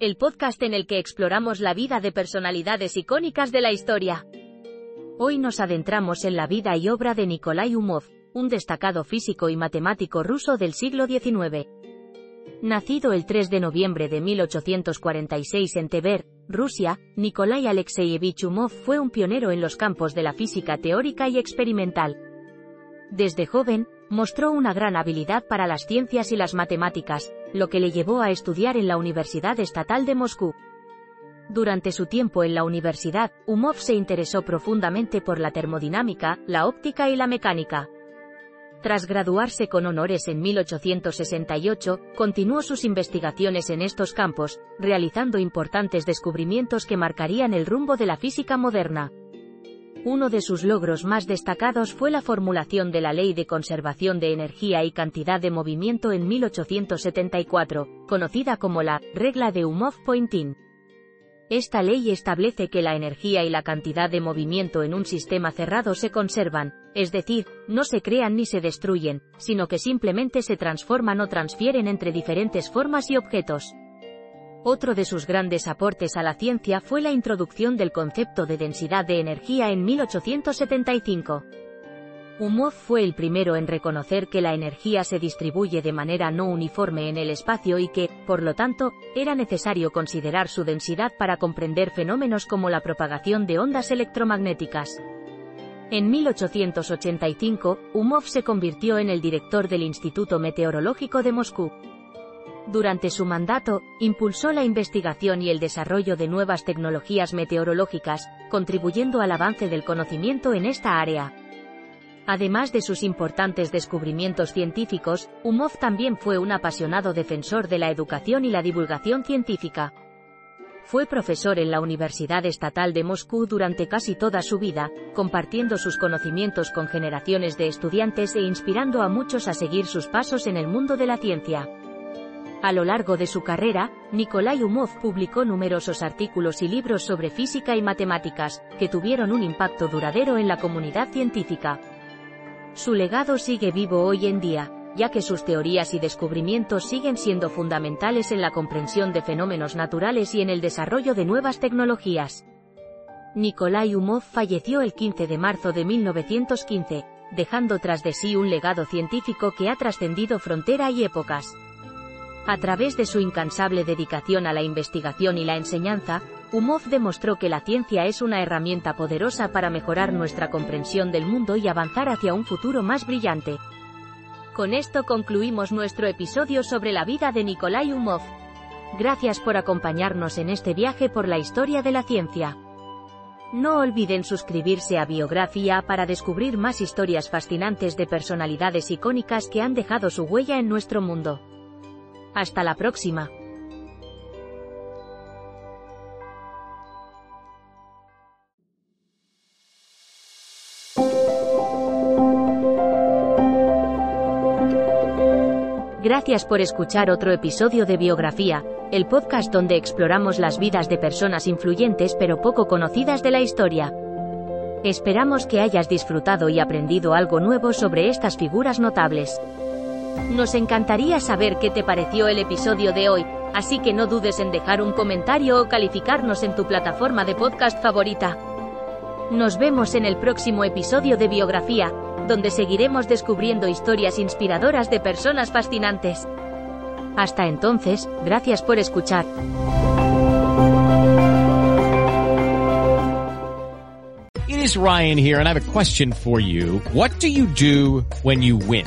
el podcast en el que exploramos la vida de personalidades icónicas de la historia. Hoy nos adentramos en la vida y obra de Nikolai Umov, un destacado físico y matemático ruso del siglo XIX. Nacido el 3 de noviembre de 1846 en Tver, Rusia, Nikolai Alexeyevich Umov fue un pionero en los campos de la física teórica y experimental. Desde joven, mostró una gran habilidad para las ciencias y las matemáticas, lo que le llevó a estudiar en la Universidad Estatal de Moscú. Durante su tiempo en la universidad, Umov se interesó profundamente por la termodinámica, la óptica y la mecánica. Tras graduarse con honores en 1868, continuó sus investigaciones en estos campos, realizando importantes descubrimientos que marcarían el rumbo de la física moderna. Uno de sus logros más destacados fue la formulación de la Ley de Conservación de Energía y Cantidad de Movimiento en 1874, conocida como la Regla de Umov-Poynting. Esta ley establece que la energía y la cantidad de movimiento en un sistema cerrado se conservan, es decir, no se crean ni se destruyen, sino que simplemente se transforman o transfieren entre diferentes formas y objetos. Otro de sus grandes aportes a la ciencia fue la introducción del concepto de densidad de energía en 1875. Umov fue el primero en reconocer que la energía se distribuye de manera no uniforme en el espacio y que, por lo tanto, era necesario considerar su densidad para comprender fenómenos como la propagación de ondas electromagnéticas. En 1885, Umov se convirtió en el director del Instituto Meteorológico de Moscú. Durante su mandato, impulsó la investigación y el desarrollo de nuevas tecnologías meteorológicas, contribuyendo al avance del conocimiento en esta área. Además de sus importantes descubrimientos científicos, Umov también fue un apasionado defensor de la educación y la divulgación científica. Fue profesor en la Universidad Estatal de Moscú durante casi toda su vida, compartiendo sus conocimientos con generaciones de estudiantes e inspirando a muchos a seguir sus pasos en el mundo de la ciencia. A lo largo de su carrera, Nikolai Umov publicó numerosos artículos y libros sobre física y matemáticas, que tuvieron un impacto duradero en la comunidad científica. Su legado sigue vivo hoy en día, ya que sus teorías y descubrimientos siguen siendo fundamentales en la comprensión de fenómenos naturales y en el desarrollo de nuevas tecnologías. Nikolai Umov falleció el 15 de marzo de 1915, dejando tras de sí un legado científico que ha trascendido frontera y épocas. A través de su incansable dedicación a la investigación y la enseñanza, Umov demostró que la ciencia es una herramienta poderosa para mejorar nuestra comprensión del mundo y avanzar hacia un futuro más brillante. Con esto concluimos nuestro episodio sobre la vida de Nikolai Umov. Gracias por acompañarnos en este viaje por la historia de la ciencia. No olviden suscribirse a Biografía para descubrir más historias fascinantes de personalidades icónicas que han dejado su huella en nuestro mundo. Hasta la próxima. Gracias por escuchar otro episodio de Biografía, el podcast donde exploramos las vidas de personas influyentes pero poco conocidas de la historia. Esperamos que hayas disfrutado y aprendido algo nuevo sobre estas figuras notables. Nos encantaría saber qué te pareció el episodio de hoy, así que no dudes en dejar un comentario o calificarnos en tu plataforma de podcast favorita. Nos vemos en el próximo episodio de Biografía, donde seguiremos descubriendo historias inspiradoras de personas fascinantes. Hasta entonces, gracias por escuchar. is Ryan here, and I have a question for you. What do you do when you win?